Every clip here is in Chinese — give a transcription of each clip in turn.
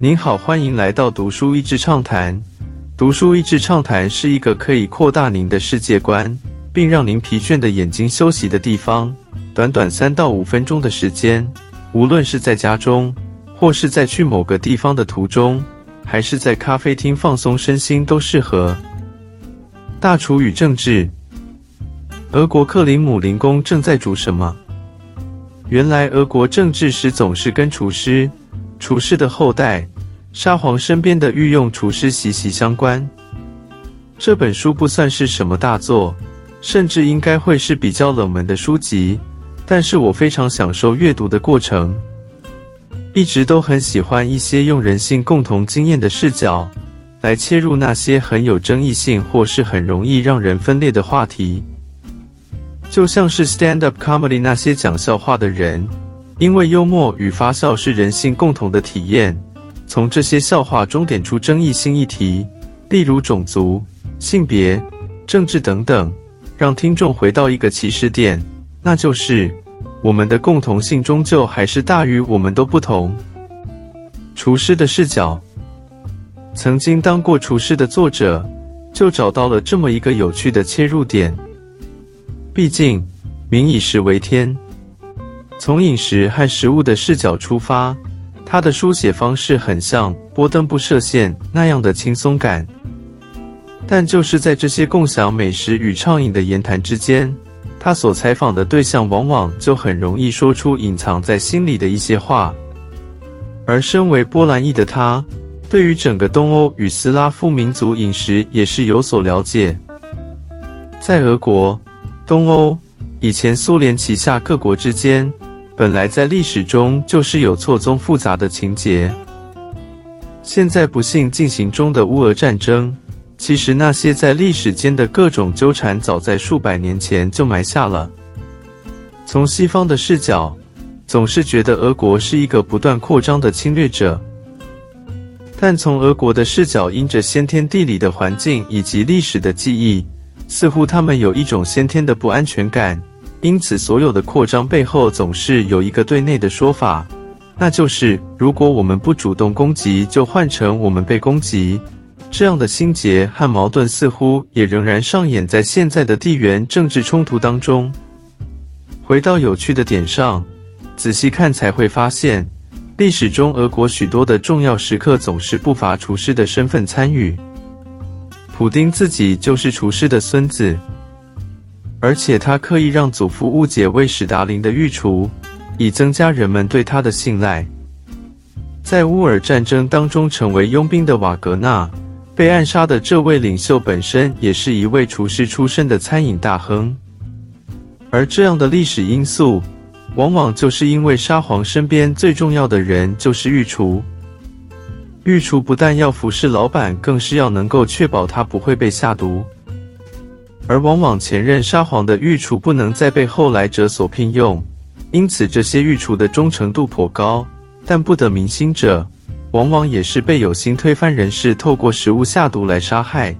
您好，欢迎来到读书益智畅谈。读书益智畅谈是一个可以扩大您的世界观，并让您疲倦的眼睛休息的地方。短短三到五分钟的时间，无论是在家中，或是在去某个地方的途中，还是在咖啡厅放松身心，都适合。大厨与政治。俄国克林姆林宫正在煮什么？原来俄国政治史总是跟厨师、厨师的后代、沙皇身边的御用厨师息息相关。这本书不算是什么大作，甚至应该会是比较冷门的书籍，但是我非常享受阅读的过程，一直都很喜欢一些用人性共同经验的视角来切入那些很有争议性或是很容易让人分裂的话题。就像是 stand up comedy 那些讲笑话的人，因为幽默与发笑是人性共同的体验，从这些笑话中点出争议性议题，例如种族、性别、政治等等，让听众回到一个起始点，那就是我们的共同性终究还是大于我们都不同。厨师的视角，曾经当过厨师的作者，就找到了这么一个有趣的切入点。毕竟，民以食为天。从饮食和食物的视角出发，他的书写方式很像波登不设限那样的轻松感。但就是在这些共享美食与畅饮的言谈之间，他所采访的对象往往就很容易说出隐藏在心里的一些话。而身为波兰裔的他，对于整个东欧与斯拉夫民族饮食也是有所了解。在俄国。东欧以前苏联旗下各国之间，本来在历史中就是有错综复杂的情节。现在不幸进行中的乌俄战争，其实那些在历史间的各种纠缠，早在数百年前就埋下了。从西方的视角，总是觉得俄国是一个不断扩张的侵略者，但从俄国的视角，因着先天地理的环境以及历史的记忆。似乎他们有一种先天的不安全感，因此所有的扩张背后总是有一个对内的说法，那就是如果我们不主动攻击，就换成我们被攻击。这样的心结和矛盾似乎也仍然上演在现在的地缘政治冲突当中。回到有趣的点上，仔细看才会发现，历史中俄国许多的重要时刻总是不乏厨师的身份参与。普丁自己就是厨师的孙子，而且他刻意让祖父误解为史达林的御厨，以增加人们对他的信赖。在乌尔战争当中成为佣兵的瓦格纳，被暗杀的这位领袖本身也是一位厨师出身的餐饮大亨。而这样的历史因素，往往就是因为沙皇身边最重要的人就是御厨。御厨不但要服侍老板，更是要能够确保他不会被下毒。而往往前任沙皇的御厨不能再被后来者所聘用，因此这些御厨的忠诚度颇高。但不得民心者，往往也是被有心推翻人士透过食物下毒来杀害。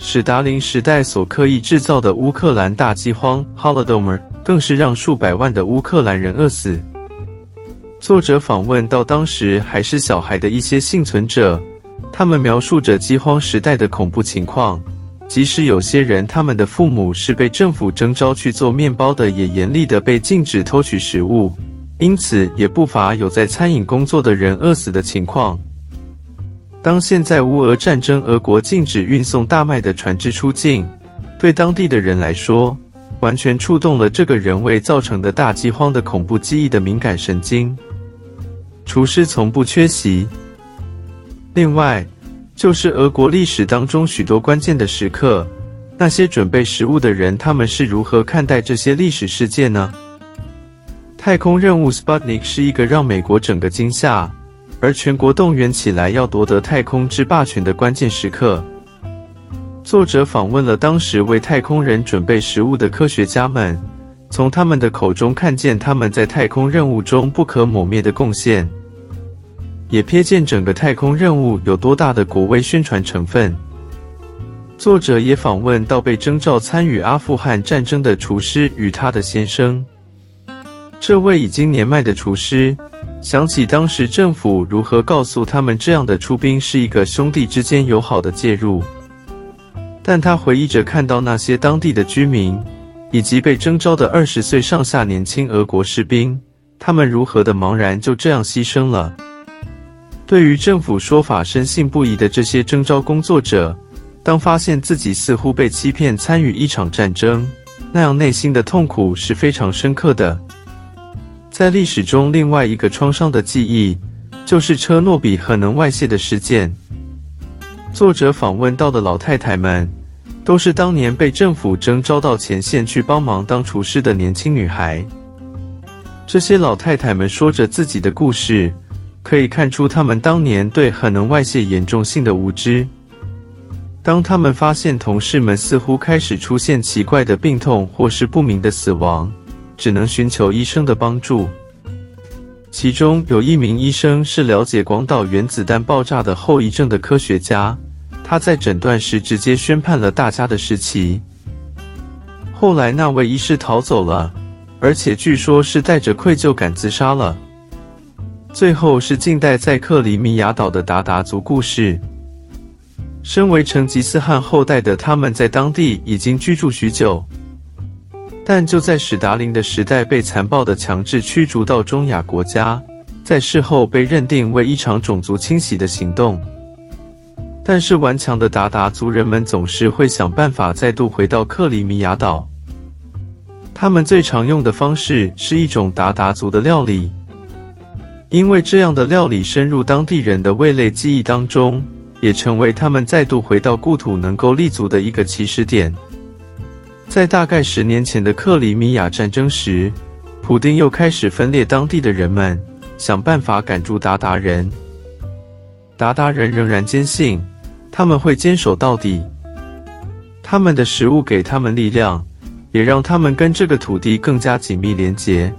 史达林时代所刻意制造的乌克兰大饥荒 （Holodomor） 更是让数百万的乌克兰人饿死。作者访问到当时还是小孩的一些幸存者，他们描述着饥荒时代的恐怖情况。即使有些人他们的父母是被政府征召去做面包的，也严厉的被禁止偷取食物，因此也不乏有在餐饮工作的人饿死的情况。当现在乌俄战争，俄国禁止运送大麦的船只出境，对当地的人来说，完全触动了这个人为造成的大饥荒的恐怖记忆的敏感神经。厨师从不缺席。另外，就是俄国历史当中许多关键的时刻，那些准备食物的人，他们是如何看待这些历史事件呢？太空任务 Sputnik 是一个让美国整个惊吓，而全国动员起来要夺得太空之霸权的关键时刻。作者访问了当时为太空人准备食物的科学家们，从他们的口中看见他们在太空任务中不可磨灭的贡献。也瞥见整个太空任务有多大的国威宣传成分。作者也访问到被征召参与阿富汗战争的厨师与他的先生。这位已经年迈的厨师，想起当时政府如何告诉他们这样的出兵是一个兄弟之间友好的介入，但他回忆着看到那些当地的居民以及被征召的二十岁上下年轻俄国士兵，他们如何的茫然就这样牺牲了。对于政府说法深信不疑的这些征召工作者，当发现自己似乎被欺骗参与一场战争，那样内心的痛苦是非常深刻的。在历史中，另外一个创伤的记忆，就是车诺比核能外泄的事件。作者访问到的老太太们，都是当年被政府征召到前线去帮忙当厨师的年轻女孩。这些老太太们说着自己的故事。可以看出，他们当年对核能外泄严重性的无知。当他们发现同事们似乎开始出现奇怪的病痛或是不明的死亡，只能寻求医生的帮助。其中有一名医生是了解广岛原子弹爆炸的后遗症的科学家，他在诊断时直接宣判了大家的时期。后来那位医师逃走了，而且据说是带着愧疚感自杀了。最后是近代在克里米亚岛的达达族故事。身为成吉思汗后代的他们，在当地已经居住许久，但就在史达林的时代被残暴的强制驱逐到中亚国家，在事后被认定为一场种族清洗的行动。但是顽强的达达族人们总是会想办法再度回到克里米亚岛。他们最常用的方式是一种达达族的料理。因为这样的料理深入当地人的味蕾记忆当中，也成为他们再度回到故土能够立足的一个起始点。在大概十年前的克里米亚战争时，普丁又开始分裂当地的人们，想办法赶住鞑靼人。鞑靼人仍然坚信他们会坚守到底，他们的食物给他们力量，也让他们跟这个土地更加紧密连结。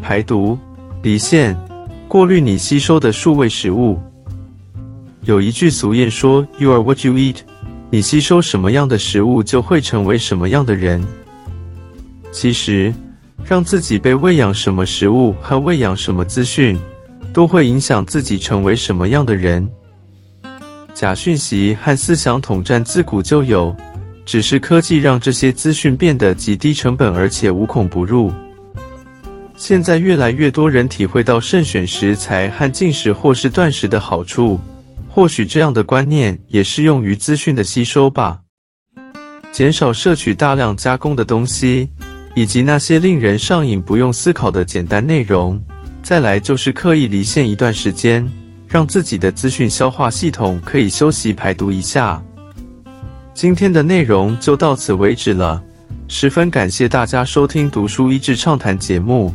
排毒。离线，过滤你吸收的数位食物。有一句俗谚说：“You are what you eat。”你吸收什么样的食物，就会成为什么样的人。其实，让自己被喂养什么食物和喂养什么资讯，都会影响自己成为什么样的人。假讯息和思想统战自古就有，只是科技让这些资讯变得极低成本，而且无孔不入。现在越来越多人体会到慎选食材和进食或是断食的好处，或许这样的观念也适用于资讯的吸收吧。减少摄取大量加工的东西，以及那些令人上瘾、不用思考的简单内容。再来就是刻意离线一段时间，让自己的资讯消化系统可以休息排毒一下。今天的内容就到此为止了，十分感谢大家收听《读书益智畅谈》节目。